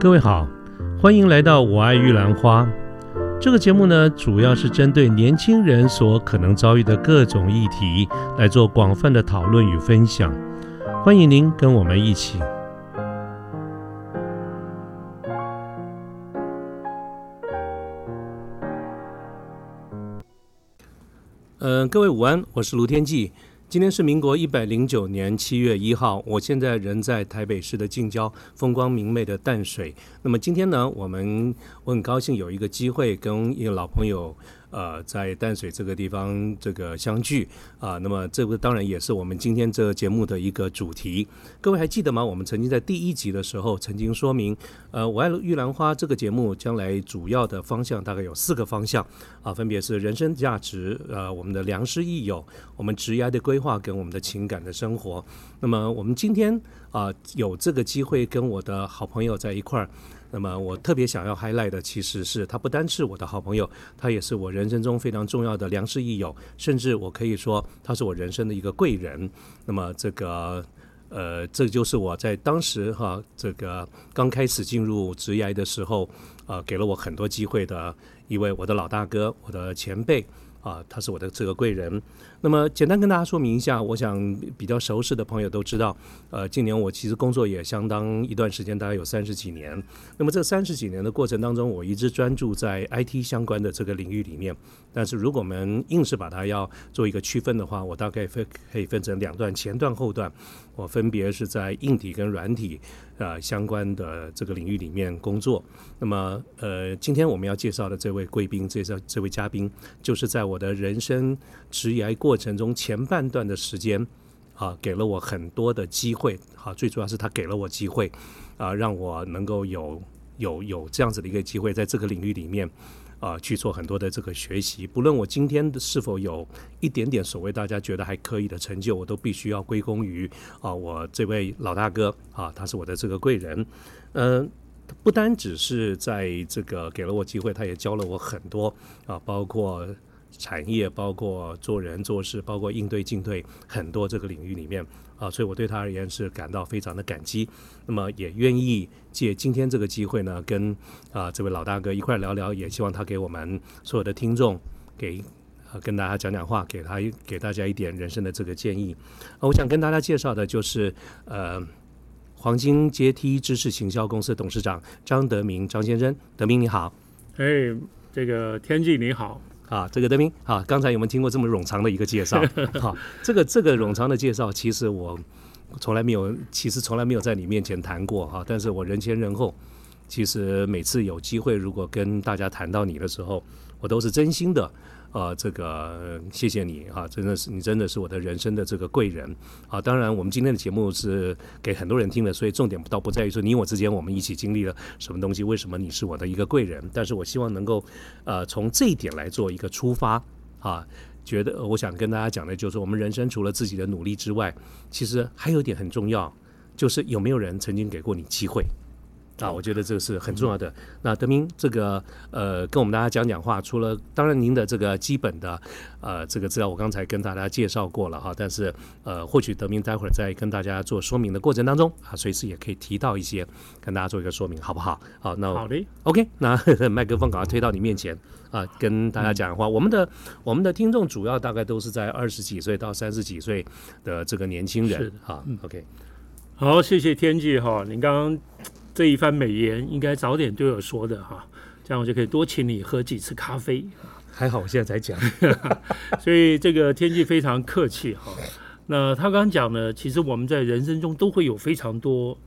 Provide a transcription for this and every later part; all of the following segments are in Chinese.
各位好，欢迎来到《我爱玉兰花》这个节目呢，主要是针对年轻人所可能遭遇的各种议题来做广泛的讨论与分享。欢迎您跟我们一起。嗯、各位午安，我是卢天记。今天是民国一百零九年七月一号，我现在人在台北市的近郊，风光明媚的淡水。那么今天呢，我们我很高兴有一个机会跟一个老朋友，呃，在淡水这个地方这个相聚啊、那么这个当然也是我们今天这个节目的一个主题。各位还记得吗？我们曾经在第一集的时候曾经说明，呃，我爱玉兰花这个节目将来主要的方向大概有四个方向啊，分别是人生价值，呃，我们的良师益友，我们职业的规划跟我们的情感的生活。那么我们今天啊、有这个机会跟我的好朋友在一块儿。那么我特别想要 highlight 的，其实是他不单是我的好朋友，他也是我人生中非常重要的良师益友，甚至我可以说他是我人生的一个贵人。那么这个呃，这就是我在当时哈，这个刚开始进入职业的时候，呃，给了我很多机会的一位我的老大哥，我的前辈啊，他是我的这个贵人。那么简单跟大家说明一下，我想比较熟识的朋友都知道，呃，近年我其实工作也相当一段时间，大概有三十几年。那么这三十几年的过程当中，我一直专注在 IT 相关的这个领域里面。但是如果我们硬是把它要做一个区分的话，我大概分可以分成两段，前段后段。我分别是在硬体跟软体呃相关的这个领域里面工作。那么呃，今天我们要介绍的这位贵宾，介绍这位嘉宾，就是在我的人生职业过程中前半段的时间啊，给了我很多的机会。啊，最主要是他给了我机会啊，让我能够有有有这样子的一个机会，在这个领域里面。啊，去做很多的这个学习，不论我今天是否有一点点所谓大家觉得还可以的成就，我都必须要归功于啊我这位老大哥啊，他是我的这个贵人，嗯、不单只是在这个给了我机会，他也教了我很多啊，包括产业，包括做人做事，包括应对进退很多这个领域里面啊，所以我对他而言是感到非常的感激。那么也愿意借今天这个机会呢，跟啊这位老大哥一块聊聊，也希望他给我们所有的听众给。呃，跟大家讲讲话，给他给大家一点人生的这个建议。我想跟大家介绍的就是呃，黄金阶梯知识行销公司董事长张德明张先生。德明你好，哎，这个天际你好，啊，这个德明啊，刚才有没有听过这么冗长的一个介绍？好，这个这个冗长的介绍，其实我从来没有，其实从来没有在你面前谈过哈、但是我人前人后，其实每次有机会，如果跟大家谈到你的时候，我都是真心的。呃，这个谢谢你啊，真的是你真的是我的人生的这个贵人啊。当然，我们今天的节目是给很多人听的，所以重点倒不在于说你我之间我们一起经历了什么东西，为什么你是我的一个贵人。但是我希望能够呃从这一点来做一个出发啊。觉得我想跟大家讲的就是，我们人生除了自己的努力之外，其实还有一点很重要，就是有没有人曾经给过你机会。啊，我觉得这个是很重要的。那德明，这个呃，跟我们大家讲讲话，除了当然您的这个基本的呃这个资料，我刚才跟大家介绍过了哈，但是呃，或许德明待会儿在跟大家做说明的过程当中啊，随时也可以提到一些，跟大家做一个说明，好不好？好，那好的，OK，那 麦克风赶快推到你面前啊，跟大家讲话。我们的我们的听众主要大概都是在二十几岁到三十几岁的这个年轻人是的啊。OK，好，谢谢天际哈，您刚刚这一番美言，应该早点对我说的哈，这样我就可以多请你喝几次咖啡。还好我现在才讲。所以这个天际非常客气哈。那他刚刚讲呢，其实我们在人生中都会有非常多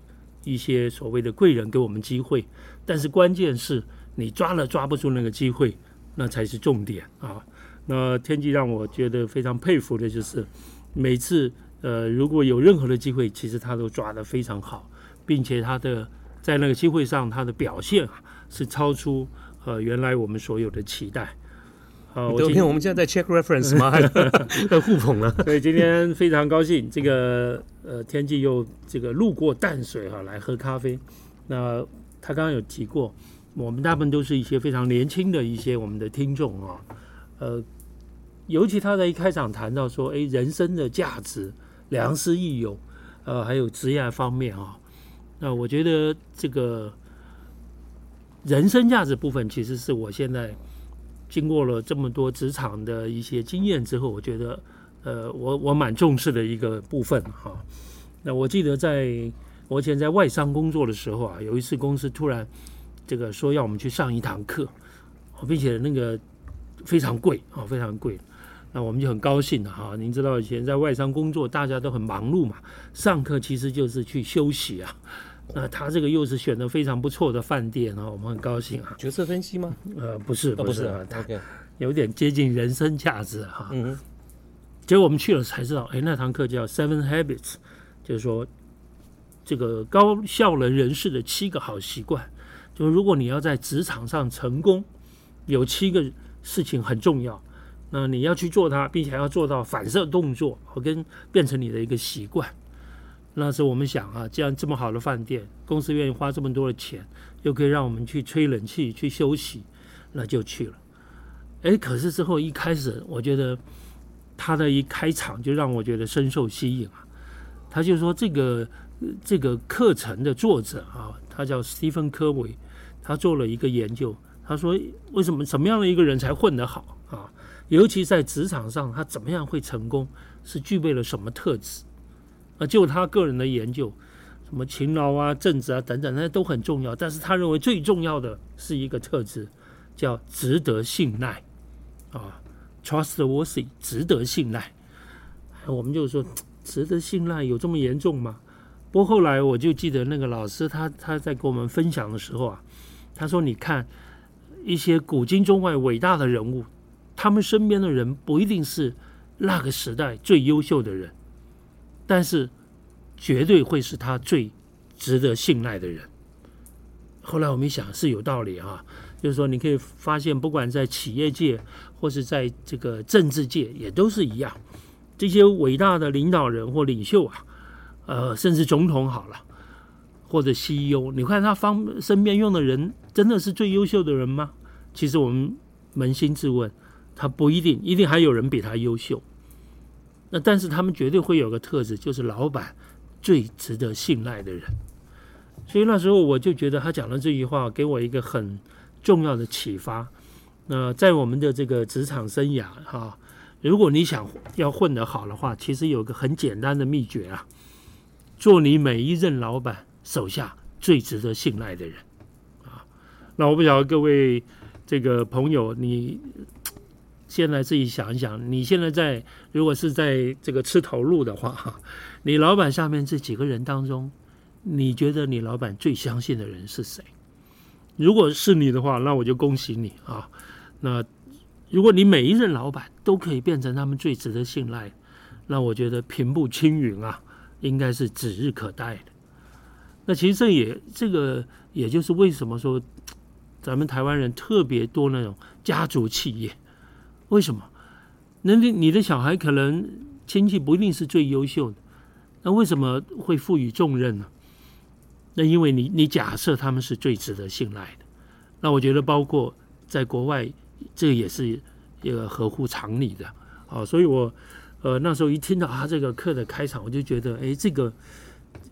一些所谓的贵人给我们机会，但是关键是你抓了抓不住那个机会，那才是重点啊。那天际让我觉得非常佩服的就是，每次呃如果有任何的机会，其实他都抓得非常好，并且他的在那个机会上他的表现啊是超出呃原来我们所有的期待。啊，德今天，我们现在在 check reference 吗？在 互捧了。所以今天非常高兴，这个呃天气又这个路过淡水哈、来喝咖啡。那他刚刚有提过，我们大部分都是一些非常年轻的一些我们的听众啊，呃，尤其他在一开场谈到说，哎，人生的价值、良师益友，呃，还有职业方面啊，那我觉得这个人生价值部分，其实是我现在经过了这么多职场的一些经验之后，我觉得呃，我我蛮重视的一个部分哈。那我记得在我以前在外商工作的时候啊，有一次公司突然这个说要我们去上一堂课，并且那个非常贵啊，非常贵。那我们就很高兴了哈。您知道以前在外商工作，大家都很忙碌嘛，上课其实就是去休息啊。那他这个又是选的非常不错的饭店啊，我们很高兴啊。角色分析吗？呃，不是，不是啊。OK，有点接近人生价值哈。嗯。结果我们去了才知道，哎，那堂课叫 Seven Habits，就是说这个高效能人士的七个好习惯。就是如果你要在职场上成功，有七个事情很重要。那你要去做它，并且要做到反射动作，和跟变成你的一个习惯。那时候我们想啊，既然这么好的饭店，公司愿意花这么多的钱，又可以让我们去吹冷气、去休息，那就去了。哎，可是之后一开始，我觉得他的一开场就让我觉得深受吸引啊。他就说这个这个课程的作者啊，他叫斯蒂芬·科维，他做了一个研究，他说为什么什么样的一个人才混得好啊？尤其在职场上，他怎么样会成功？是具备了什么特质？就他个人的研究，什么勤劳啊、正直啊等等，那些都很重要。但是他认为最重要的是一个特质，叫值得信赖啊，trustworthy，值得信赖。我们就说，值得信赖有这么严重吗？不过后来我就记得那个老师，他他在跟我们分享的时候啊，他说：“你看一些古今中外伟大的人物。”他们身边的人不一定是那个时代最优秀的人，但是绝对会是他最值得信赖的人。后来我们一想是有道理啊，就是说你可以发现，不管在企业界或是在这个政治界，也都是一样。这些伟大的领导人或领袖啊，呃，甚至总统好了，或者 CEO，你看他方身边用的人，真的是最优秀的人吗？其实我们扪心自问。他不一定，一定还有人比他优秀。那但是他们绝对会有个特质，就是老板最值得信赖的人。所以那时候我就觉得他讲的这句话给我一个很重要的启发。那在我们的这个职场生涯哈，如果你想要混得好的话，其实有个很简单的秘诀啊，做你每一任老板手下最值得信赖的人啊。那我不晓得各位这个朋友你。现在自己想一想，你现在在如果是在这个吃头路的话，哈 你老板下面这几个人当中，你觉得你老板最相信的人是谁？如果是你的话，那我就恭喜你啊！那如果你每一任老板都可以变成他们最值得信赖，那我觉得平步青云啊，应该是指日可待的。那其实这也这个也就是为什么说咱们台湾人特别多那种家族企业。为什么？那你你的小孩可能亲戚不一定是最优秀的，那为什么会赋予重任呢？那因为你你假设他们是最值得信赖的，那我觉得包括在国外，这也是一个合乎常理的啊。所以我呃那时候一听到他这个课的开场，我就觉得，哎，这个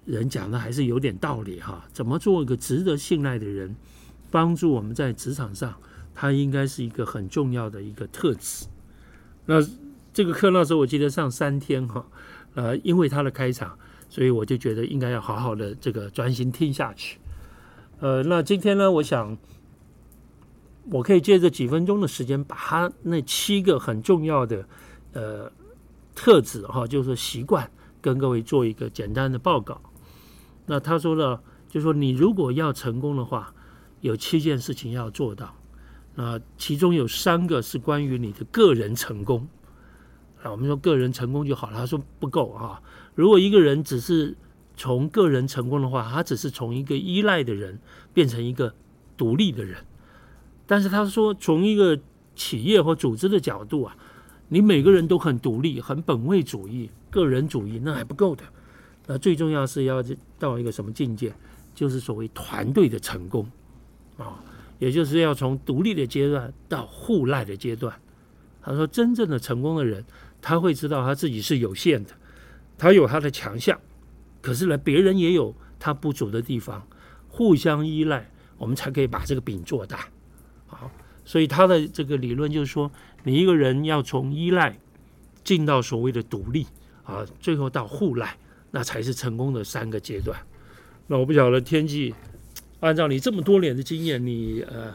人讲的还是有点道理哈。怎么做一个值得信赖的人，帮助我们在职场上？它应该是一个很重要的一个特质。那这个课那时候我记得上三天哈，呃，因为它的开场，所以我就觉得应该要好好的这个专心听下去。呃，那今天呢，我想我可以借这几分钟的时间，把它那七个很重要的呃特质哈，就是习惯，跟各位做一个简单的报告。那他说了，就说你如果要成功的话，有七件事情要做到。啊，其中有三个是关于你的个人成功啊。我们说个人成功就好了，他说不够啊。如果一个人只是从个人成功的话，他只是从一个依赖的人变成一个独立的人。但是他说，从一个企业或组织的角度啊，你每个人都很独立、很本位主义、个人主义，那还不够的。那最重要是要到一个什么境界？就是所谓团队的成功啊。也就是要从独立的阶段到互赖的阶段。他说，真正的成功的人，他会知道他自己是有限的，他有他的强项，可是呢，别人也有他不足的地方，互相依赖，我们才可以把这个饼做大。好，所以他的这个理论就是说，你一个人要从依赖进到所谓的独立啊，最后到互赖，那才是成功的三个阶段。那我不晓得天际，按照你这么多年的经验，你呃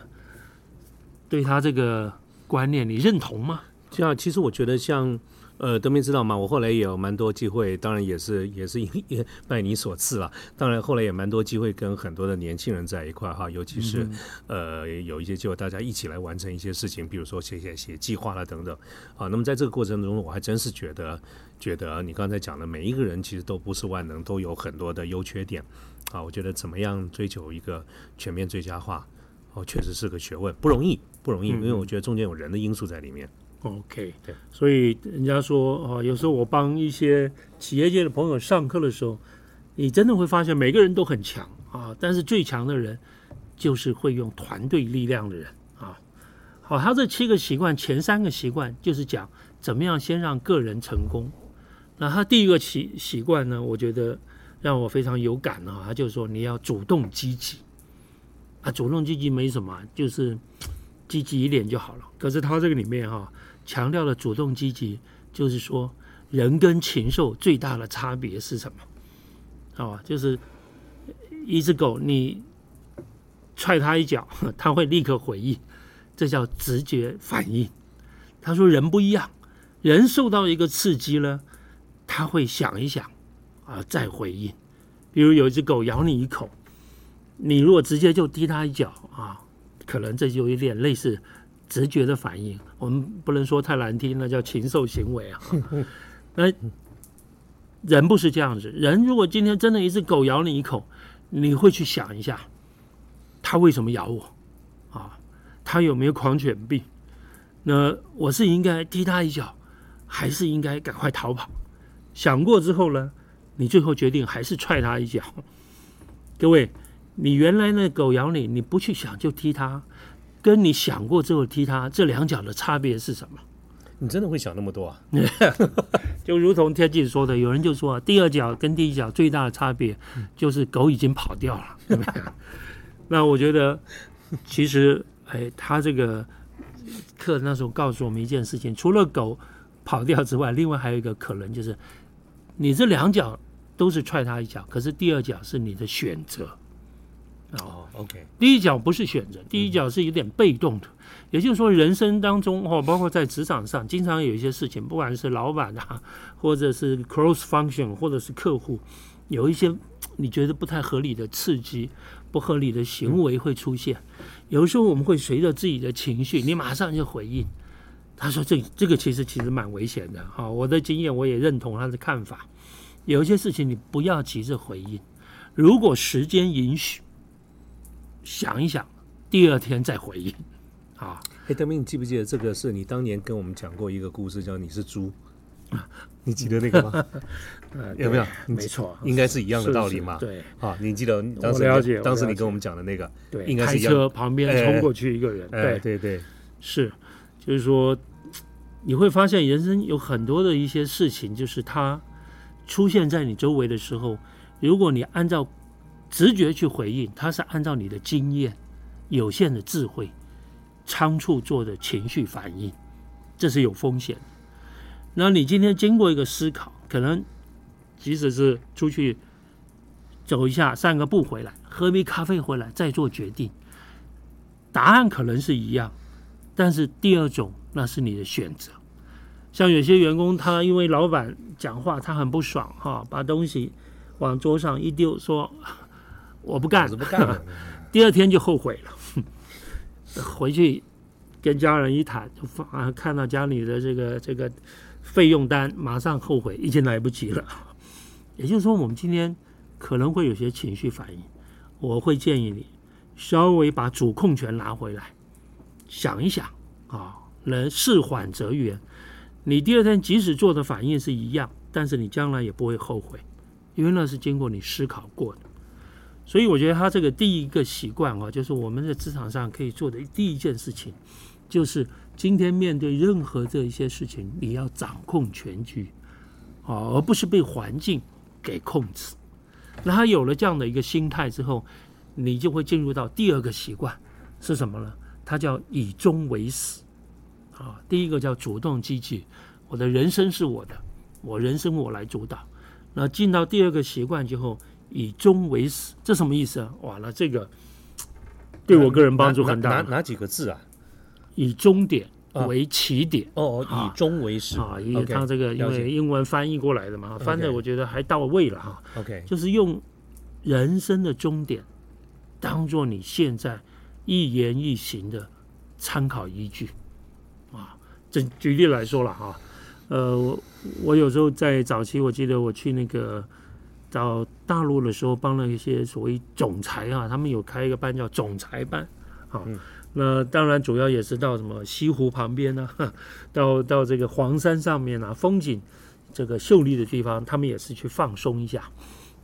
对他这个观念你认同吗？这样，其实我觉得像。呃，德明知道吗？我后来也有蛮多机会，当然也是也是 也拜你所赐了。当然后来也蛮多机会跟很多的年轻人在一块哈，尤其是呃有一些机会大家一起来完成一些事情，比如说写写写计划了等等。啊，那么在这个过程中，我还真是觉得觉得你刚才讲的每一个人其实都不是万能，都有很多的优缺点。啊，我觉得怎么样追求一个全面最佳化，哦，确实是个学问，不容易不容易，因为我觉得中间有人的因素在里面。OK，对，所以人家说啊，有时候我帮一些企业界的朋友上课的时候，你真的会发现每个人都很强啊，但是最强的人就是会用团队力量的人啊。好，他这七个习惯，前三个习惯就是讲怎么样先让个人成功。那他第一个习习惯呢，我觉得让我非常有感啊，他就说你要主动积极啊，主动积极没什么，就是积极一点就好了。可是他这个里面哈。强调的主动积极，就是说人跟禽兽最大的差别是什么？哦，就是一只狗，你踹它一脚，它会立刻回应，这叫直觉反应。他说人不一样，人受到一个刺激呢，他会想一想啊再回应。比如有一只狗咬你一口，你如果直接就踢它一脚啊，可能这就有点类似。直觉的反应，我们不能说太难听，那叫禽兽行为啊。那人不是这样子，人如果今天真的一只狗咬你一口，你会去想一下，它为什么咬我啊？它有没有狂犬病？那我是应该踢它一脚，还是应该赶快逃跑？想过之后呢，你最后决定还是踹他一脚。各位，你原来那狗咬你，你不去想就踢它。跟你想过之后踢它这两脚的差别是什么？你真的会想那么多啊？就如同天记说的，有人就说第二脚跟第一脚最大的差别就是狗已经跑掉了。那我觉得其实哎，他这个课那时候告诉我们一件事情，除了狗跑掉之外，另外还有一个可能就是你这两脚都是踹他一脚，可是第二脚是你的选择。哦，OK，第一脚不是选择，第一脚是有点被动的，也就是说，人生当中哦，包括在职场上，经常有一些事情，不管是老板啊，或者是 cross function，或者是客户，有一些你觉得不太合理的刺激、不合理的行为会出现，有时候我们会随着自己的情绪，你马上就回应。他说：“这这个其实其实蛮危险的。”哈，我的经验我也认同他的看法，有一些事情你不要急着回应，如果时间允许。想一想，第二天再回应，啊！哎，德明，你记不记得这个是你当年跟我们讲过一个故事，叫你是猪啊？你记得那个吗？有没有？没错，应该是一样的道理嘛。对，啊，你记得当时当时你跟我们讲的那个，对，应该是车旁边冲过去一个人，对对对，是，就是说你会发现人生有很多的一些事情，就是它出现在你周围的时候，如果你按照。直觉去回应，它是按照你的经验、有限的智慧、仓促做的情绪反应，这是有风险的。那你今天经过一个思考，可能即使是出去走一下、散个步回来、喝杯咖啡回来再做决定，答案可能是一样，但是第二种那是你的选择。像有些员工，他因为老板讲话他很不爽哈，把东西往桌上一丢，说。我不干，不干。第二天就后悔了，回去跟家人一谈，啊，看到家里的这个这个费用单，马上后悔，已经来不及了。也就是说，我们今天可能会有些情绪反应，我会建议你稍微把主控权拿回来，想一想啊，能事缓则圆。你第二天即使做的反应是一样，但是你将来也不会后悔，因为那是经过你思考过的。所以我觉得他这个第一个习惯啊，就是我们在职场上可以做的第一件事情，就是今天面对任何这一些事情，你要掌控全局，啊，而不是被环境给控制。那他有了这样的一个心态之后，你就会进入到第二个习惯是什么呢？它叫以终为始。啊，第一个叫主动积极，我的人生是我的，我人生我来主导。那进到第二个习惯之后，以终为始，这什么意思啊？哇，那这个对我个人帮助很大。哪哪几个字啊？以终点为起点。哦，以终为始啊，因为它这个因为英文翻译过来的嘛，翻的我觉得还到位了哈。OK，就是用人生的终点当做你现在一言一行的参考依据。啊，这举例来说了哈，呃，我我有时候在早期，我记得我去那个到大陆的时候，帮了一些所谓总裁啊，他们有开一个班叫总裁班，啊，那当然主要也是到什么西湖旁边呢，到到这个黄山上面啊，风景这个秀丽的地方，他们也是去放松一下。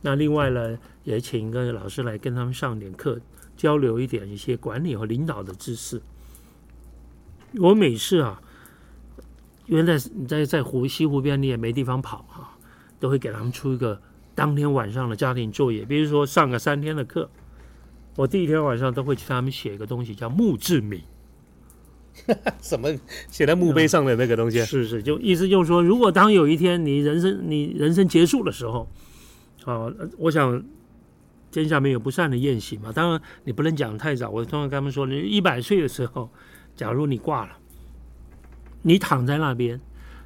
那另外呢，也请一个老师来跟他们上点课，交流一点一些管理和领导的知识。我每次啊，原来在你在在湖西湖边，你也没地方跑啊，都会给他们出一个当天晚上的家庭作业。比如说上个三天的课，我第一天晚上都会去他们写一个东西，叫墓志铭。什么写在墓碑上的那个东西？是是，就意思就是说，如果当有一天你人生你人生结束的时候，啊，我想天下没有不散的宴席嘛。当然你不能讲太早，我通常跟他们说，你一百岁的时候。假如你挂了，你躺在那边，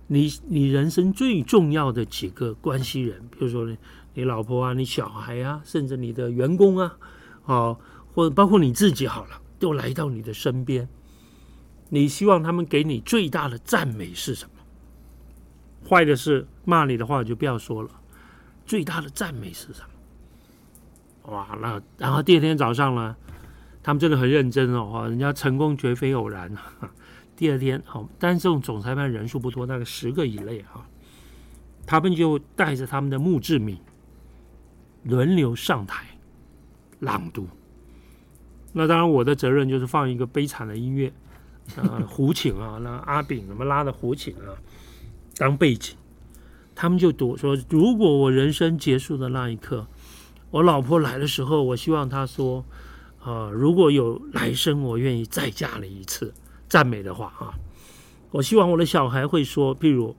你你人生最重要的几个关系人，比如说你你老婆啊，你小孩啊，甚至你的员工啊，啊，或者包括你自己好了，都来到你的身边，你希望他们给你最大的赞美是什么？坏的是骂你的话就不要说了，最大的赞美是什么？哇，那然后第二天早上呢？他们真的很认真哦，哈，人家成功绝非偶然。第二天，好，但是这种总裁班人数不多，大概十个以内哈。他们就带着他们的墓志铭，轮流上台朗读。那当然，我的责任就是放一个悲惨的音乐，啊，胡琴啊，那阿炳什么拉的胡琴啊，当背景。他们就读说：如果我人生结束的那一刻，我老婆来的时候，我希望她说。啊，如果有来生，我愿意再嫁你一次。赞美的话啊，我希望我的小孩会说，譬如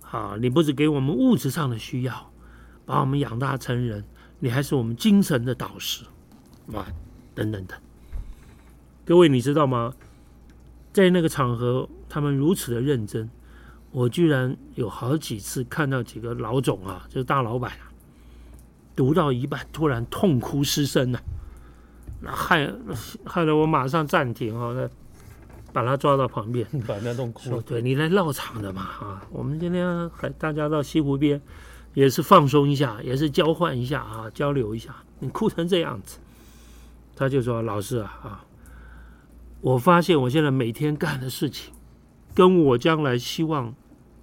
啊，你不止给我们物质上的需要，把我们养大成人，你还是我们精神的导师，哇，等等等。各位，你知道吗？在那个场合，他们如此的认真，我居然有好几次看到几个老总啊，就是大老板啊，读到一半突然痛哭失声了。害害得我马上暂停哦，那把他抓到旁边，把他弄哭。对你来闹场的嘛啊！我们今天还大家到西湖边，也是放松一下，也是交换一下啊，交流一下。你哭成这样子，他就说：“老师啊啊，我发现我现在每天干的事情，跟我将来希望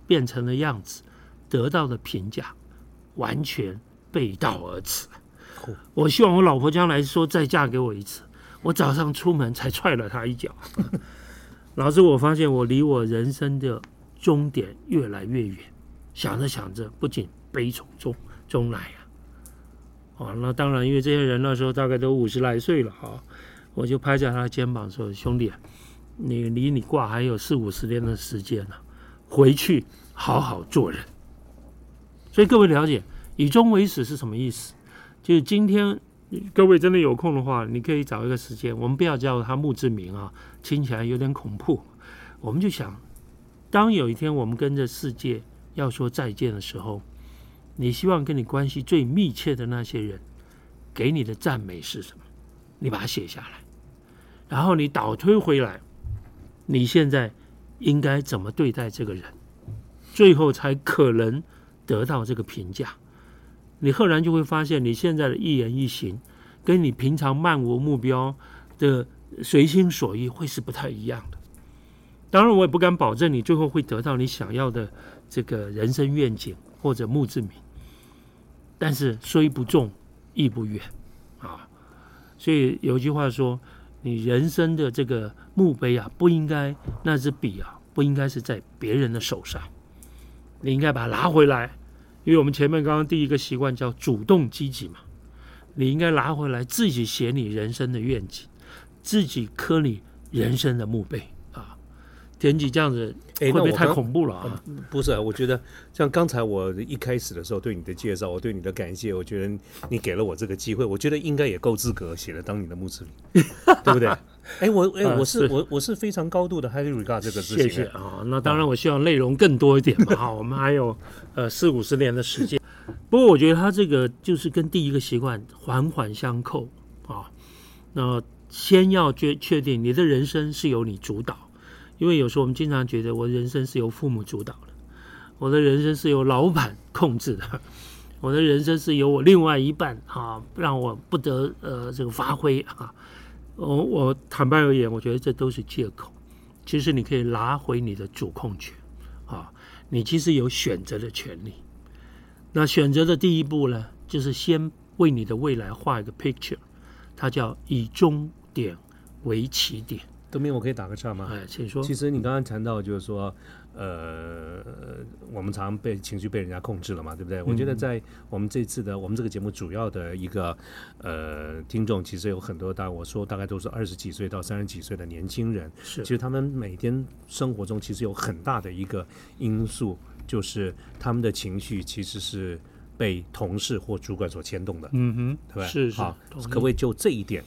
变成的样子，得到的评价，完全背道而驰。” 我希望我老婆将来说再嫁给我一次，我早上出门才踹了她一脚。老师，我发现我离我人生的终点越来越远，想着想着，不仅悲从中中来呀。哦，那当然，因为这些人那时候大概都五十来岁了哈，我就拍着他的肩膀说：“兄弟，你离你挂还有四五十年的时间呢，回去好好做人。”所以各位了解“以终为始”是什么意思？就是今天，各位真的有空的话，你可以找一个时间。我们不要叫他墓志铭啊，听起来有点恐怖。我们就想，当有一天我们跟这世界要说再见的时候，你希望跟你关系最密切的那些人给你的赞美是什么？你把它写下来，然后你倒推回来，你现在应该怎么对待这个人，最后才可能得到这个评价。你赫然就会发现，你现在的一言一行，跟你平常漫无目标的随心所欲会是不太一样的。当然，我也不敢保证你最后会得到你想要的这个人生愿景或者墓志铭。但是虽不重，亦不远啊。所以有句话说，你人生的这个墓碑啊，不应该那支笔啊，不应该是在别人的手上，你应该把它拿回来。因为我们前面刚刚第一个习惯叫主动积极嘛，你应该拿回来自己写你人生的愿景，自己刻你人生的墓碑啊。田吉这样子哎会不会太恐怖了啊？不是，我觉得像刚才我一开始的时候对你的介绍，我对你的感谢，我觉得你给了我这个机会，我觉得应该也够资格写了当你的墓志铭，对不对？哎，我哎，啊我是是我我是非常高度的 highly regard 这个事情。谢谢啊。那当然，我希望内容更多一点嘛。哈，我们还有呃四五十年的时间。不过我觉得他这个就是跟第一个习惯环环相扣啊。那先要确确定你的人生是由你主导，因为有时候我们经常觉得我人生是由父母主导的，我的人生是由老板控制的，我的人生是由我另外一半啊让我不得呃这个发挥啊。我我坦白而言，我觉得这都是借口。其实你可以拿回你的主控权啊，你其实有选择的权利。那选择的第一步呢，就是先为你的未来画一个 picture，它叫以终点为起点。德明，我可以打个岔吗？哎，请说。其实你刚刚谈到就是说，呃，我们常常被情绪被人家控制了嘛，对不对？我觉得在我们这次的我们这个节目主要的一个呃听众，其实有很多大我说大概都是二十几岁到三十几岁的年轻人，是其实他们每天生活中其实有很大的一个因素，就是他们的情绪其实是被同事或主管所牵动的，嗯哼，对吧？是是好，可不可以就这一点，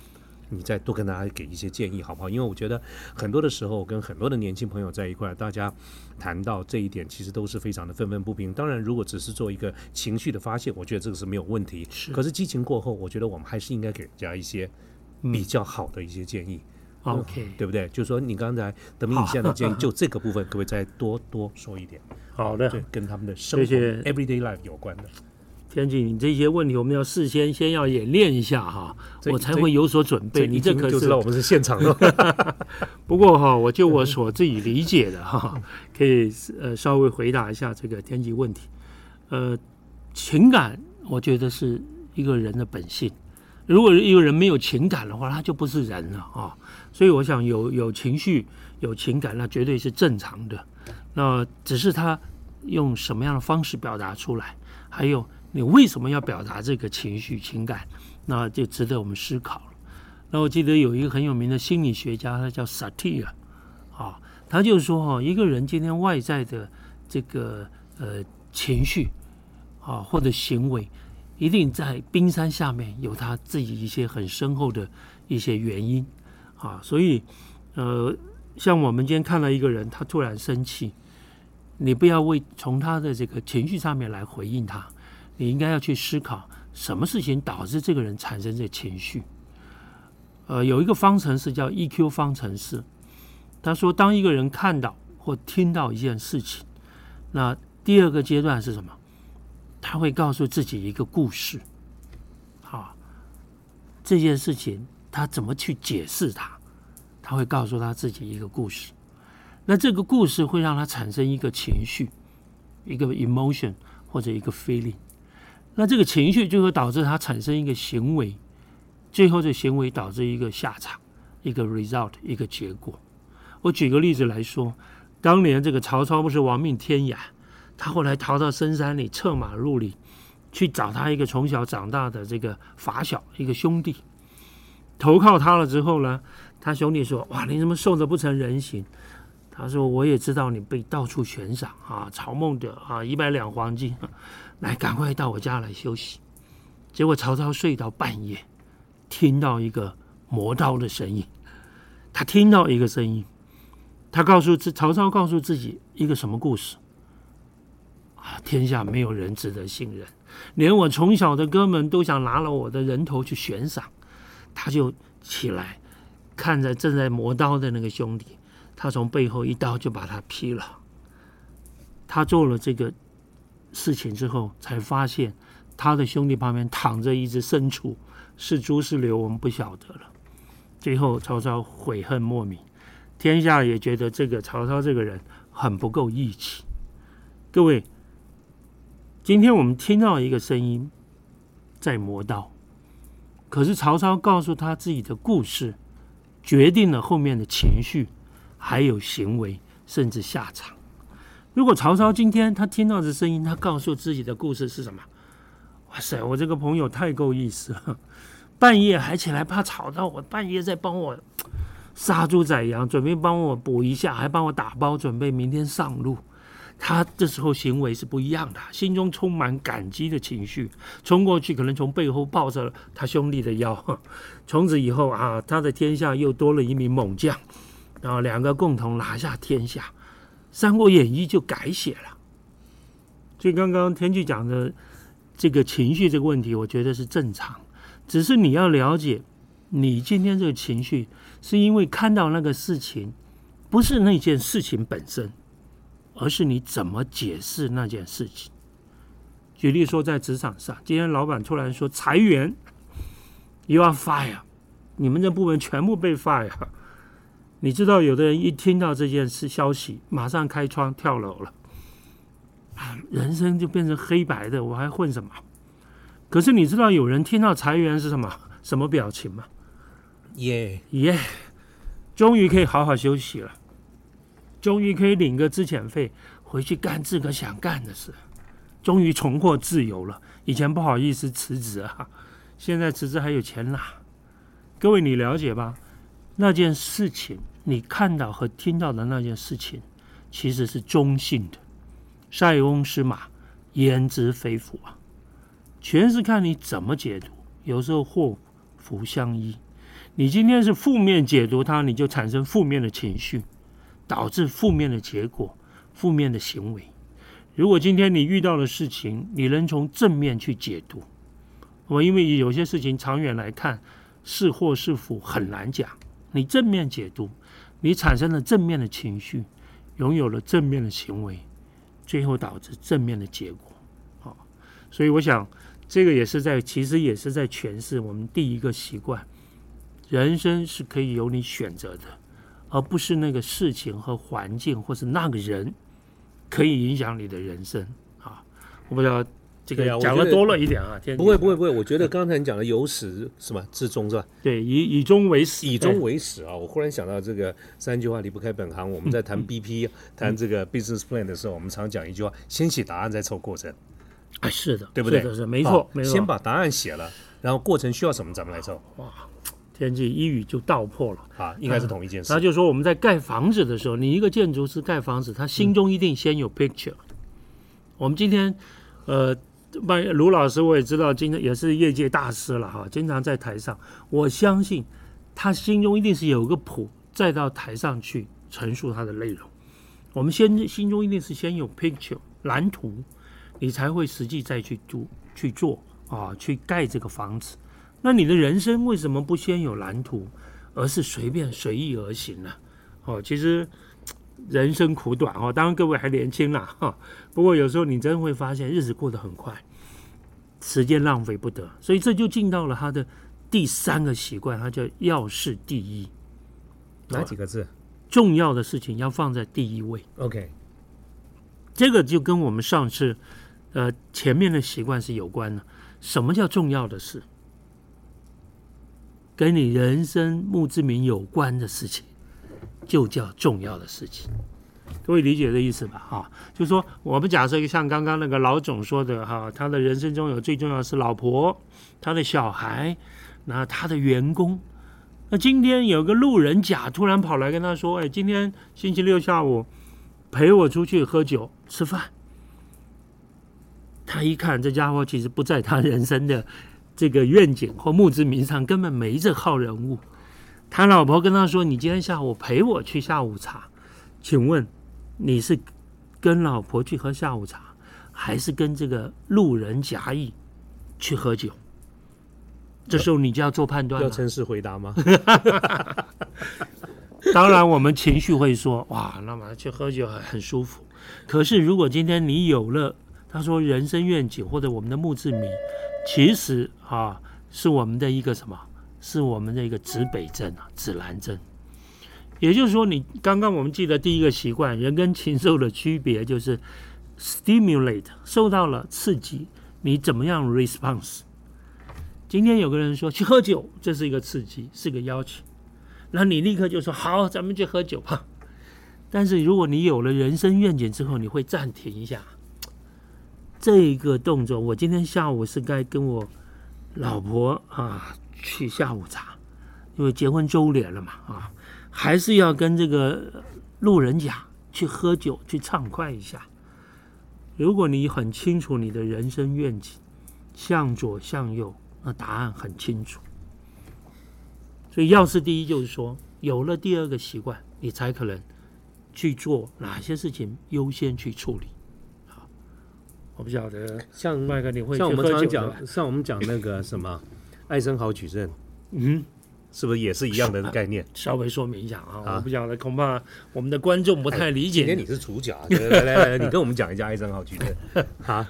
你再多跟大家给一些建议，好不好？因为我觉得很多的时候，跟很多的年轻朋友在一块儿，大家谈到这一点，其实都是非常的愤愤不平。当然，如果只是做一个情绪的发泄，我觉得这个是没有问题。是可是激情过后，我觉得我们还是应该给人家一些比较好的一些建议，OK，对不对？就是说，你刚才德明你现在的建议，就这个部分，可不可以再多多说一点？好的，跟他们的生活 everyday life 有关的。天景，你这些问题我们要事先先要演练一下哈，我才会有所准备。你这可是就知道我们是现场的。不过哈，我就我所自己理解的哈，可以呃稍微回答一下这个天气问题。呃，情感我觉得是一个人的本性，如果一个人没有情感的话，他就不是人了啊。所以我想有有情绪、有情感，那绝对是正常的。那只是他用什么样的方式表达出来，还有你为什么要表达这个情绪、情感，那就值得我们思考了。那我记得有一个很有名的心理学家，他叫萨提亚，啊，他就说哈，一个人今天外在的这个呃情绪啊或者行为，一定在冰山下面有他自己一些很深厚的一些原因啊，所以呃，像我们今天看到一个人，他突然生气，你不要为从他的这个情绪上面来回应他，你应该要去思考什么事情导致这个人产生这情绪。呃，有一个方程式叫 EQ 方程式。他说，当一个人看到或听到一件事情，那第二个阶段是什么？他会告诉自己一个故事。好，这件事情他怎么去解释它？他会告诉他自己一个故事。那这个故事会让他产生一个情绪，一个 emotion 或者一个 feeling。那这个情绪就会导致他产生一个行为。最后，这行为导致一个下场，一个 result，一个结果。我举个例子来说，当年这个曹操不是亡命天涯，他后来逃到深山里，策马入里，去找他一个从小长大的这个发小，一个兄弟，投靠他了之后呢，他兄弟说：“哇，你怎么瘦得不成人形？”他说：“我也知道你被到处悬赏啊，曹孟德啊，一百两黄金，来，赶快到我家来休息。”结果曹操睡到半夜。听到一个磨刀的声音，他听到一个声音，他告诉自曹操告诉自己一个什么故事啊？天下没有人值得信任，连我从小的哥们都想拿了我的人头去悬赏。他就起来，看着正在磨刀的那个兄弟，他从背后一刀就把他劈了。他做了这个事情之后，才发现他的兄弟旁边躺着一只牲畜。是猪是牛，我们不晓得了。最后曹操悔恨莫名，天下也觉得这个曹操这个人很不够义气。各位，今天我们听到一个声音在磨刀，可是曹操告诉他自己的故事，决定了后面的情绪，还有行为，甚至下场。如果曹操今天他听到这声音，他告诉自己的故事是什么？哇塞，我这个朋友太够意思了，半夜还起来怕吵到我，半夜在帮我杀猪宰羊，准备帮我补一下，还帮我打包，准备明天上路。他这时候行为是不一样的，心中充满感激的情绪，冲过去可能从背后抱着他兄弟的腰。从此以后啊，他的天下又多了一名猛将，然后两个共同拿下天下，《三国演义》就改写了。所以刚刚天气讲的这个情绪这个问题，我觉得是正常，只是你要了解，你今天这个情绪是因为看到那个事情，不是那件事情本身。而是你怎么解释那件事情？举例说，在职场上，今天老板突然说裁员，You are fire，你们这部门全部被 fire。你知道，有的人一听到这件事消息，马上开窗跳楼了，人生就变成黑白的，我还混什么？可是你知道，有人听到裁员是什么什么表情吗？耶耶，终于可以好好休息了。终于可以领个资遣费，回去干自个想干的事，终于重获自由了。以前不好意思辞职啊，现在辞职还有钱拿。各位，你了解吧？那件事情，你看到和听到的那件事情，其实是中性的。塞翁失马，焉知非福啊？全是看你怎么解读。有时候祸福相依，你今天是负面解读它，你就产生负面的情绪。导致负面的结果、负面的行为。如果今天你遇到的事情，你能从正面去解读，我因为有些事情长远来看是祸是福很难讲。你正面解读，你产生了正面的情绪，拥有了正面的行为，最后导致正面的结果。好，所以我想这个也是在，其实也是在诠释我们第一个习惯：人生是可以由你选择的。而不是那个事情和环境，或是那个人，可以影响你的人生啊！我不知道这个讲的多了一点啊。不会不会不会，我觉得刚才你讲的由始是吧？至终是吧？对，以以终为始，以终为始啊！我忽然想到这个三句话离不开本行。我们在谈 BP、谈这个 business plan 的时候，我们常讲一句话：先写答案，再凑过程。啊，是的，对不对？是没错，没错。先把答案写了，然后过程需要什么，咱们来凑。哇！天气一语就道破了啊，应该是同一件事。他就是说我们在盖房子的时候，你一个建筑师盖房子，他心中一定先有 picture。我们今天，呃，卢老师我也知道，今天也是业界大师了哈，经常在台上。我相信他心中一定是有个谱，再到台上去陈述他的内容。我们先心中一定是先有 picture 蓝图，你才会实际再去做去做啊，去盖这个房子。那你的人生为什么不先有蓝图，而是随便随意而行呢？哦，其实人生苦短哦，当然各位还年轻啦哈。不过有时候你真会发现日子过得很快，时间浪费不得，所以这就进到了他的第三个习惯，他叫要事第一。哪几个字？重要的事情要放在第一位。OK，这个就跟我们上次呃前面的习惯是有关的。什么叫重要的事？跟你人生墓志铭有关的事情，就叫重要的事情。各位理解这意思吧？哈，就是说，我们假设像刚刚那个老总说的，哈，他的人生中有最重要的是老婆、他的小孩，那他的员工。那今天有个路人甲突然跑来跟他说：“哎，今天星期六下午陪我出去喝酒吃饭。”他一看，这家伙其实不在他人生的。这个愿景或墓志铭上根本没这号人物。他老婆跟他说：“你今天下午陪我去下午茶，请问你是跟老婆去喝下午茶，还是跟这个路人甲乙去喝酒？”这时候你就要做判断要诚实回答吗？当然，我们情绪会说：“哇，那么去喝酒很很舒服。”可是如果今天你有了他说人生愿景或者我们的墓志铭。其实啊，是我们的一个什么？是我们的一个指北针啊，指南针。也就是说，你刚刚我们记得第一个习惯，人跟禽兽的区别就是 stimulate 受到了刺激，你怎么样 response？今天有个人说去喝酒，这是一个刺激，是个邀请，那你立刻就说好，咱们去喝酒吧。但是如果你有了人生愿景之后，你会暂停一下。这个动作，我今天下午是该跟我老婆啊去下午茶，因为结婚周年了嘛啊，还是要跟这个路人甲去喝酒去畅快一下。如果你很清楚你的人生愿景，向左向右，那答案很清楚。所以，要事第一就是说，有了第二个习惯，你才可能去做哪些事情优先去处理。好，我不晓得像麦克你会像我们常讲，像我们讲那个什么艾森豪矩阵，嗯，是不是也是一样的概念？稍微说明一下啊，啊我不晓得，恐怕我们的观众不太理解今天你是主角来来来来，你跟我们讲一下艾森豪矩阵。好，啊。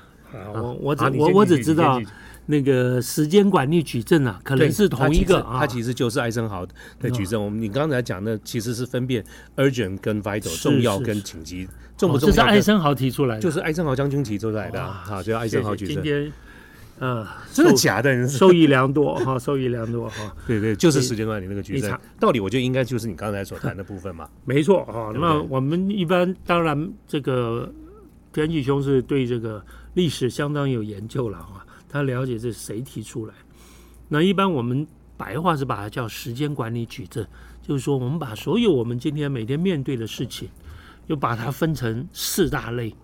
我我我我只知道那个时间管理矩阵啊，可能是同一个它其实啊。它其实就是艾森豪的矩阵。我们你刚才讲的其实是分辨 urgent 跟 vital 重要跟紧急，重不哦这是重要跟？艾森豪提出来的，就是艾森豪将军提出来的啊，好，就艾森豪矩阵。谢谢今天呃，真的假的？受益良多哈，受益良多哈。对 对，就是时间管理那个矩阵。道理我觉得应该就是你刚才所谈的部分嘛。没错哈，那我们一般当然这个田启兄是对这个历史相当有研究了哈，他了解这是谁提出来。那一般我们白话是把它叫时间管理矩阵，就是说我们把所有我们今天每天面对的事情，又把它分成四大类。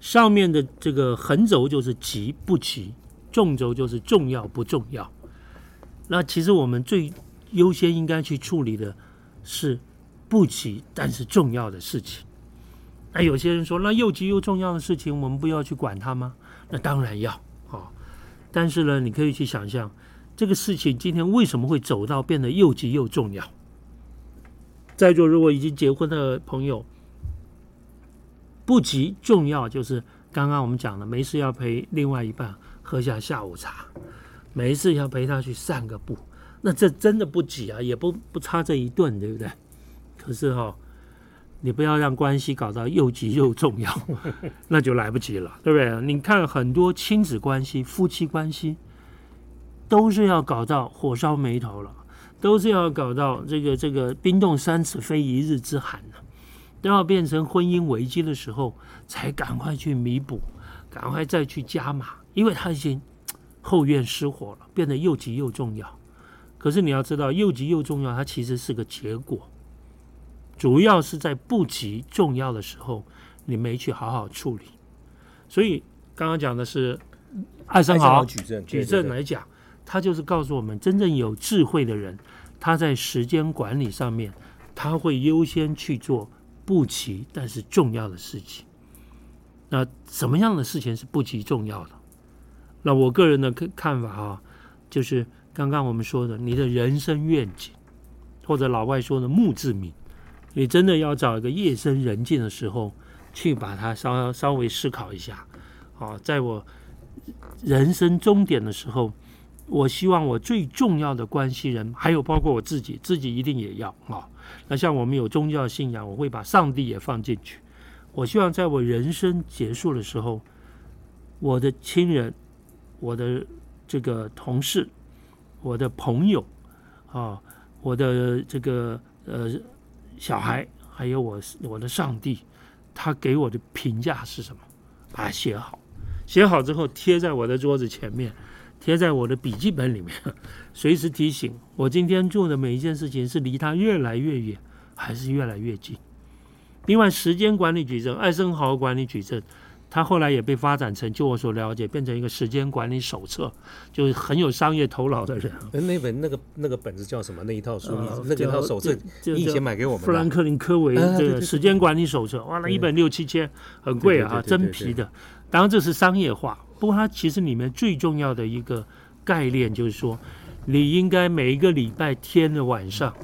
上面的这个横轴就是急不急，纵轴就是重要不重要。那其实我们最优先应该去处理的是不急但是重要的事情。那有些人说，那又急又重要的事情，我们不要去管它吗？那当然要哦。但是呢，你可以去想象，这个事情今天为什么会走到变得又急又重要？在座如果已经结婚的朋友，不急重要就是刚刚我们讲的，没事要陪另外一半喝下下午茶，没事要陪他去散个步。那这真的不急啊，也不不差这一顿，对不对？可是哈、你不要让关系搞到又急又重要，那就来不及了，对不对？你看很多亲子关系、夫妻关系，都是要搞到火烧眉头了，都是要搞到这个这个冰冻三尺非一日之寒了，都要变成婚姻危机的时候，才赶快去弥补，赶快再去加码，因为他已经后院失火了，变得又急又重要。可是你要知道，又急又重要，它其实是个结果，主要是在不急重要的时候，你没去好好处理。所以刚刚讲的是艾森豪矩阵，矩阵来讲，他就是告诉我们，真正有智慧的人，他在时间管理上面，他会优先去做不急但是重要的事情。那什么样的事情是不急重要的？那我个人的看看法啊，就是刚刚我们说的，你的人生愿景，或者老外说的墓志铭，你真的要找一个夜深人静的时候，去把它稍稍微思考一下。啊，在我人生终点的时候，我希望我最重要的关系人，还有包括我自己，自己一定也要啊。那像我们有宗教信仰，我会把上帝也放进去。我希望在我人生结束的时候，我的亲人、我的这个同事、我的朋友啊，我的这个呃小孩，还有我我的上帝，他给我的评价是什么？把它写好，写好之后贴在我的桌子前面，贴在我的笔记本里面，随时提醒我今天做的每一件事情是离他越来越远，还是越来越近。另外，时间管理矩阵，艾森豪管理矩阵，它后来也被发展成，就我所了解，变成一个时间管理手册，就是很有商业头脑的人。呃那本那个那个本子叫什么？那一套书，呃你那个套手册，就你以前买给我们的。富兰克林科维这啊对对对个时间管理手册，哇，那一本六七千，很贵啊，真皮的。当然这是商业化，不过它其实里面最重要的一个概念就是说，你应该每一个礼拜天的晚上，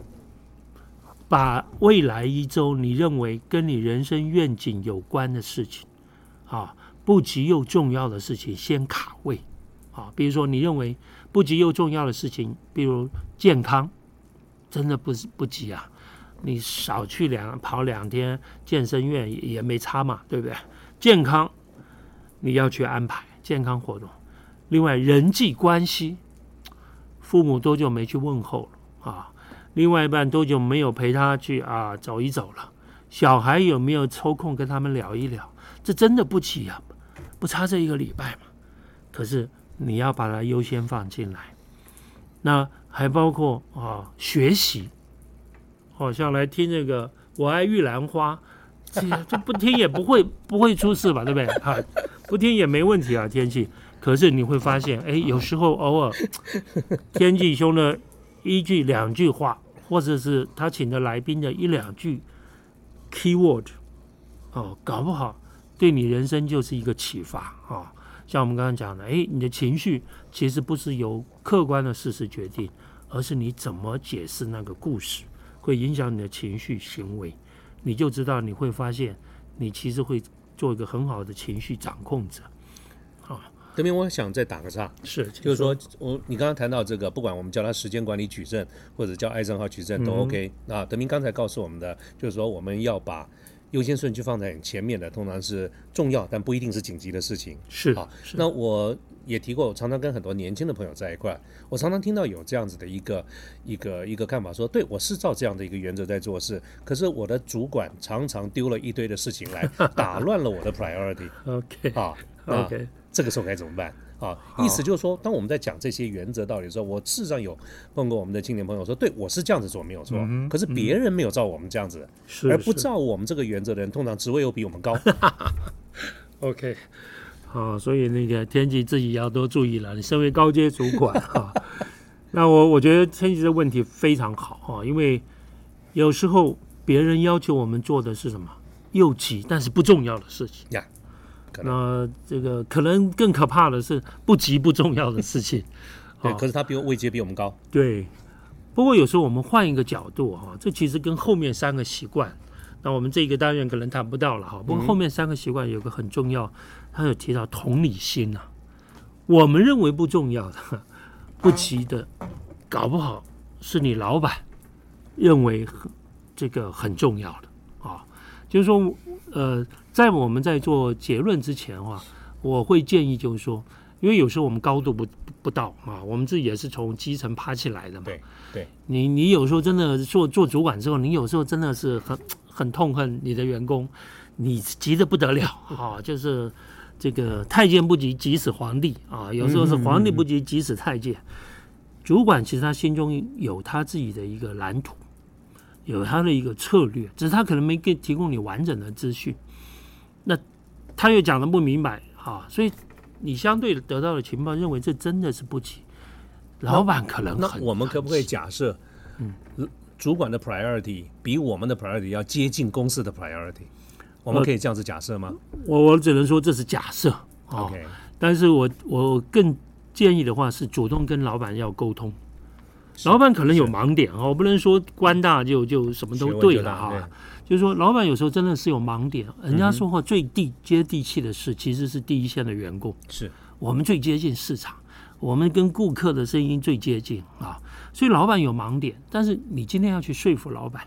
把未来一周你认为跟你人生愿景有关的事情，啊，不急又重要的事情先卡位，啊，比如说你认为不急又重要的事情，比如健康，真的不是不急啊。你少去两跑两天健身院也也没差嘛，对不对？健康你要去安排健康活动。另外人际关系，父母多久没去问候了啊？另外一半多久没有陪他去啊走一走了？小孩有没有抽空跟他们聊一聊？这真的不急啊，不差这一个礼拜嘛？可是你要把它优先放进来，那还包括啊学习，好像来听这个我爱玉兰花，这这不听也不会 不会出事吧？对不对？啊，不听也没问题啊，天气。可是你会发现，哎，有时候偶尔天气兄的一句两句话，或者是他请的来宾的一两句 key word，哦，搞不好对你人生就是一个启发啊。像我们刚刚讲的，哎，你的情绪其实不是由客观的事实决定，而是你怎么解释那个故事，会影响你的情绪行为。你就知道你会发现，你其实会做一个很好的情绪掌控者。啊德明，我想再打个岔，是，就是说我你刚刚谈到这个，不管我们叫它时间管理矩阵，或者叫艾森豪矩阵都 OK。那德明刚才告诉我们的，就是说我们要把优先顺序放在很前面的，通常是重要但不一定是紧急的事情。是啊，那我也提过，我常常跟很多年轻的朋友在一块，我常常听到有这样子的一个一个一个看法，说对我是照这样的一个原则在做事，可是我的主管常常丢了一堆的事情来 打乱了我的 priority。OK 啊，OK。这个时候该怎么办啊？意思就是说，当我们在讲这些原则道理的时候，我事实上有问过我们的青年朋友说，对我是这样子做没有错，可是别人没有照我们这样子，而不照我们这个原则的人，通常职位又比我们高。OK，好，所以那个天吉自己要多注意了。你身为高阶主管 哈，那我我觉得天吉的问题非常好哈，因为有时候别人要求我们做的是什么又急但是不重要的事情呀。那这个可能更可怕的是不急不重要的事情，对，可是他比我位阶比我们高。对，不过有时候我们换一个角度哈，这其实跟后面三个习惯，那我们这个单元可能谈不到了哈。不过后面三个习惯有个很重要，他有提到同理心呐。我们认为不重要的、不急的，搞不好是你老板认为这个很重要的啊，就是说呃。在我们在做结论之前啊，我会建议就是说，因为有时候我们高度不不到啊，我们自己也是从基层爬起来的嘛。对，对你你有时候真的做做主管之后，你有时候真的是很很痛恨你的员工，你急得不得了 啊，就是这个太监不急急死皇帝啊，有时候是皇帝不急急死太监。主管其实他心中有他自己的一个蓝图，有他的一个策略，只是他可能没给提供你完整的资讯。那他又讲的不明白啊，所以你相对得到的情报认为这真的是不急，老板可能那我们可不可以假设，嗯，主管的 priority 比我们的 priority 要接近公司的 priority，我们可以这样子假设吗？我我只能说这是假设，OK，但是我我更建议的话是主动跟老板要沟通，老板可能有盲点啊，我不能说官大就就什么都对了哈。就是说，老板有时候真的是有盲点。人家说话最地接地气的事，其实是第一线的员工。是我们最接近市场，我们跟顾客的声音最接近啊。所以老板有盲点，但是你今天要去说服老板，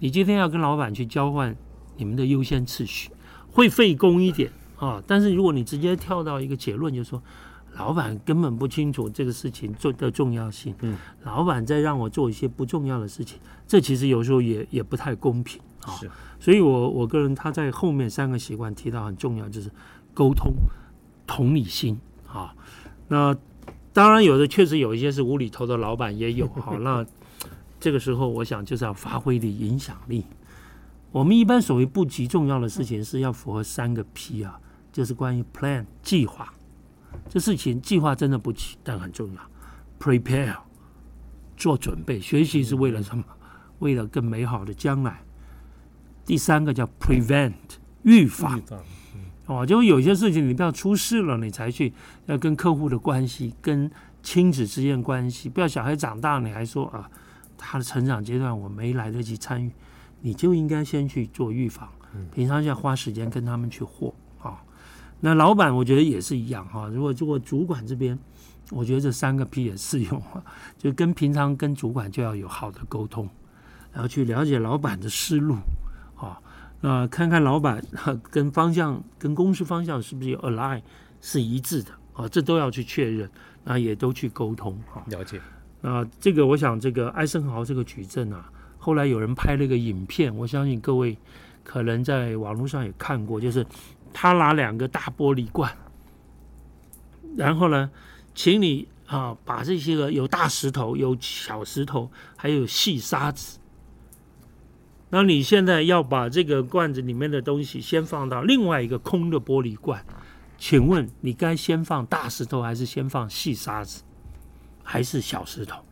你今天要跟老板去交换你们的优先次序，会费工一点啊。但是如果你直接跳到一个结论，就是说。老板根本不清楚这个事情做的重要性，嗯，老板在让我做一些不重要的事情，这其实有时候也也不太公平啊。是，所以我我个人他在后面三个习惯提到很重要，就是沟通、同理心啊。那当然有的确实有一些是无厘头的老板也有哈。那这个时候我想就是要发挥的影响力。我们一般所谓不急重要的事情是要符合三个 P 啊，就是关于 plan 计划。这事情计划真的不急，但很重要。Prepare，做准备，学习是为了什么？为了更美好的将来。第三个叫 Prevent，预防。哦，就有些事情你不要出事了，你才去要跟客户的关系、跟亲子之间关系，不要小孩长大你还说啊，他的成长阶段我没来得及参与，你就应该先去做预防。平常要花时间跟他们去和。那老板我觉得也是一样哈，如果如果主管这边，我觉得这三个 P 也适用啊，就跟平常跟主管就要有好的沟通，然后去了解老板的思路啊，那看看老板跟方向跟公司方向是不是有 align 是一致的啊，这都要去确认，那也都去沟通啊。了解。那这个我想这个艾森豪这个矩阵啊，后来有人拍了一个影片，我相信各位可能在网络上也看过，就是。他拿两个大玻璃罐，然后呢，请你啊把这些个有大石头、有小石头，还有细沙子。那你现在要把这个罐子里面的东西先放到另外一个空的玻璃罐，请问你该先放大石头，还是先放细沙子，还是小石头？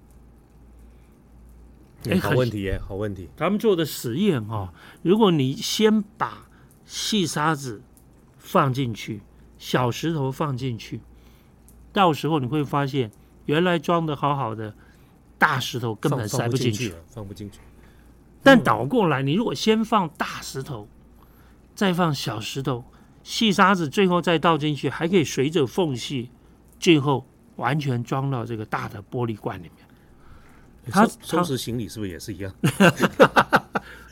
哎好问题耶，好问题。他们做的实验哈、如果你先把细沙子放进去，小石头放进去，到时候你会发现，原来装的好好的大石头根本塞不进去。放不进去。但倒过来，你如果先放大石头，再放小石头，细沙子最后再倒进去，还可以随着缝隙，最后完全装到这个大的玻璃罐里面。他收收拾行李是不是也是一样？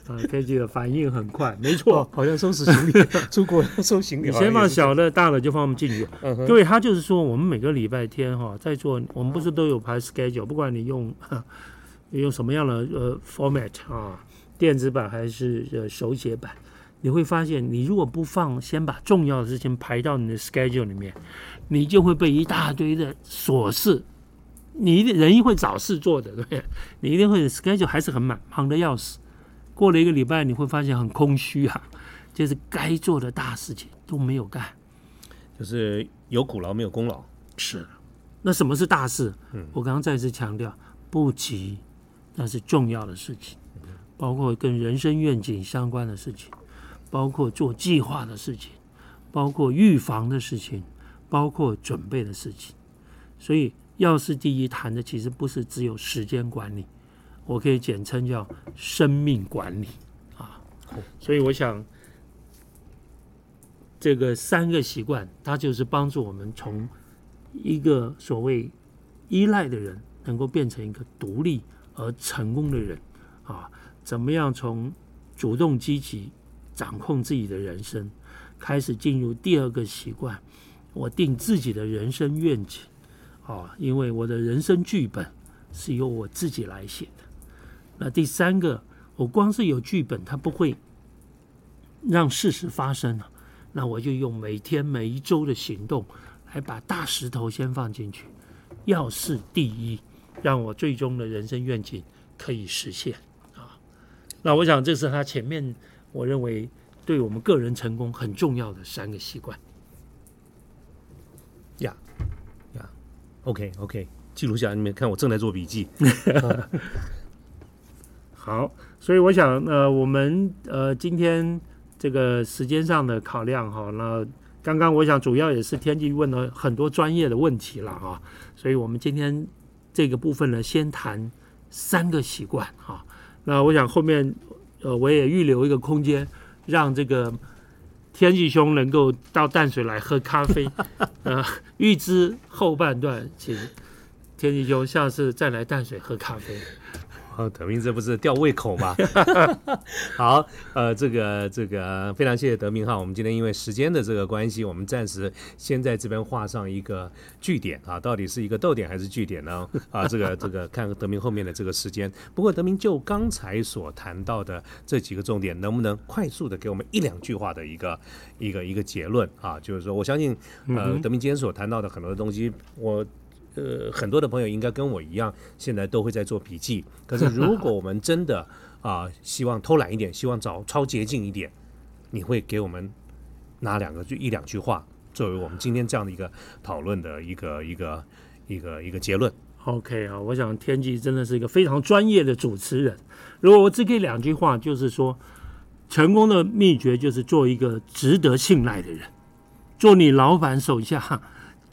呃，飞机的反应很快，没错。好像收拾行李，出国要收行李。你先放小的，大的就放进去。各位，他就是说，我们每个礼拜天哈，在做，我们不是都有排 schedule，不管你用 你用什么样的呃 format 啊，电子版还是呃手写版，你会发现，你如果不放，先把重要的事情排到你的 schedule 里面，你就会被一大堆的琐事，你一定人一会找事做的，对不对？你一定会 schedule 还是很满，忙得要死。过了一个礼拜，你会发现很空虚啊，就是该做的大事情都没有干。就是有苦劳没有功劳。是，那什么是大事？嗯我刚刚再次强调，不急，那是重要的事情，包括跟人生愿景相关的事情，包括做计划的事情，包括预防的事情，包括准备的事情。所以，要事第一谈的其实不是只有时间管理，我可以简称叫生命管理啊。所以，我想。这个三个习惯，它就是帮助我们从一个所谓依赖的人，能够变成一个独立而成功的人啊！怎么样从主动积极掌控自己的人生，开始进入第二个习惯，我定自己的人生愿景啊！因为我的人生剧本是由我自己来写的。那第三个，我光是有剧本，它不会让事实发生啊。那我就用每天每一周的行动来把大石头先放进去，要事第一，让我最终的人生愿景可以实现啊。那我想这是他前面我认为对我们个人成功很重要的三个习惯。呀呀，OK OK，记录下来，你们看我正在做笔记。好，所以我想呃，我们呃今天。这个时间上的考量哈，那刚刚我想主要也是天气问了很多专业的问题了哈，所以我们今天这个部分呢，先谈三个习惯哈。那我想后面呃我也预留一个空间，让这个天气兄能够到淡水来喝咖啡。呃，预知后半段，请天气兄下次再来淡水喝咖啡。哦，德明这不是吊胃口吗？好，呃，这个这个非常谢谢德明哈。我们今天因为时间的这个关系，我们暂时先在这边画上一个句点啊，到底是一个逗点还是句点呢？啊，这个这个看德明后面的这个时间。不过德明就刚才所谈到的这几个重点，能不能快速的给我们一两句话的一个一个一个结论啊？就是说，我相信呃，德明今天所谈到的很多的东西，我。呃，很多的朋友应该跟我一样，现在都会在做笔记。可是，如果我们真的 啊、希望偷懒一点，希望找超捷径一点，你会给我们哪两个就一两句话，作为我们今天这样的一个讨论的一个一个一个一个结论？OK 啊，我想天际真的是一个非常专业的主持人。如果我只给两句话，就是说，成功的秘诀就是做一个值得信赖的人，做你老板手下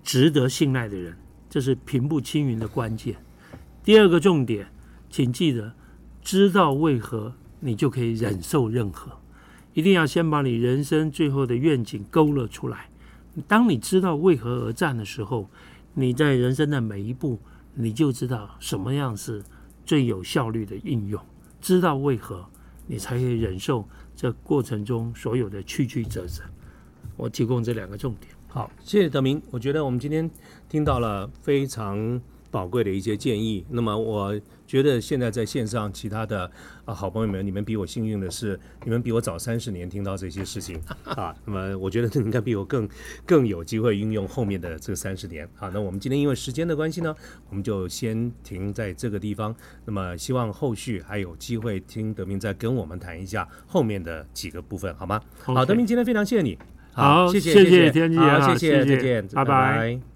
值得信赖的人。这是平步青云的关键。第二个重点，请记得，知道为何你就可以忍受任何。一定要先把你人生最后的愿景勾勒出来。当你知道为何而战的时候，你在人生的每一步，你就知道什么样是最有效率的应用。知道为何，你才可以忍受这过程中所有的曲曲折折。我提供这两个重点。好，谢谢德明。我觉得我们今天听到了非常宝贵的一些建议。那么我觉得现在在线上其他的啊好朋友们，你们比我幸运的是，你们比我早三十年听到这些事情 啊。那么我觉得应该比我更更有机会运用后面的这三十年。好，那我们今天因为时间的关系呢，我们就先停在这个地方。那么希望后续还有机会听德明再跟我们谈一下后面的几个部分，好吗？好，德明今天非常谢谢你。好，谢谢谢谢天好，谢谢，谢谢再见，拜拜拜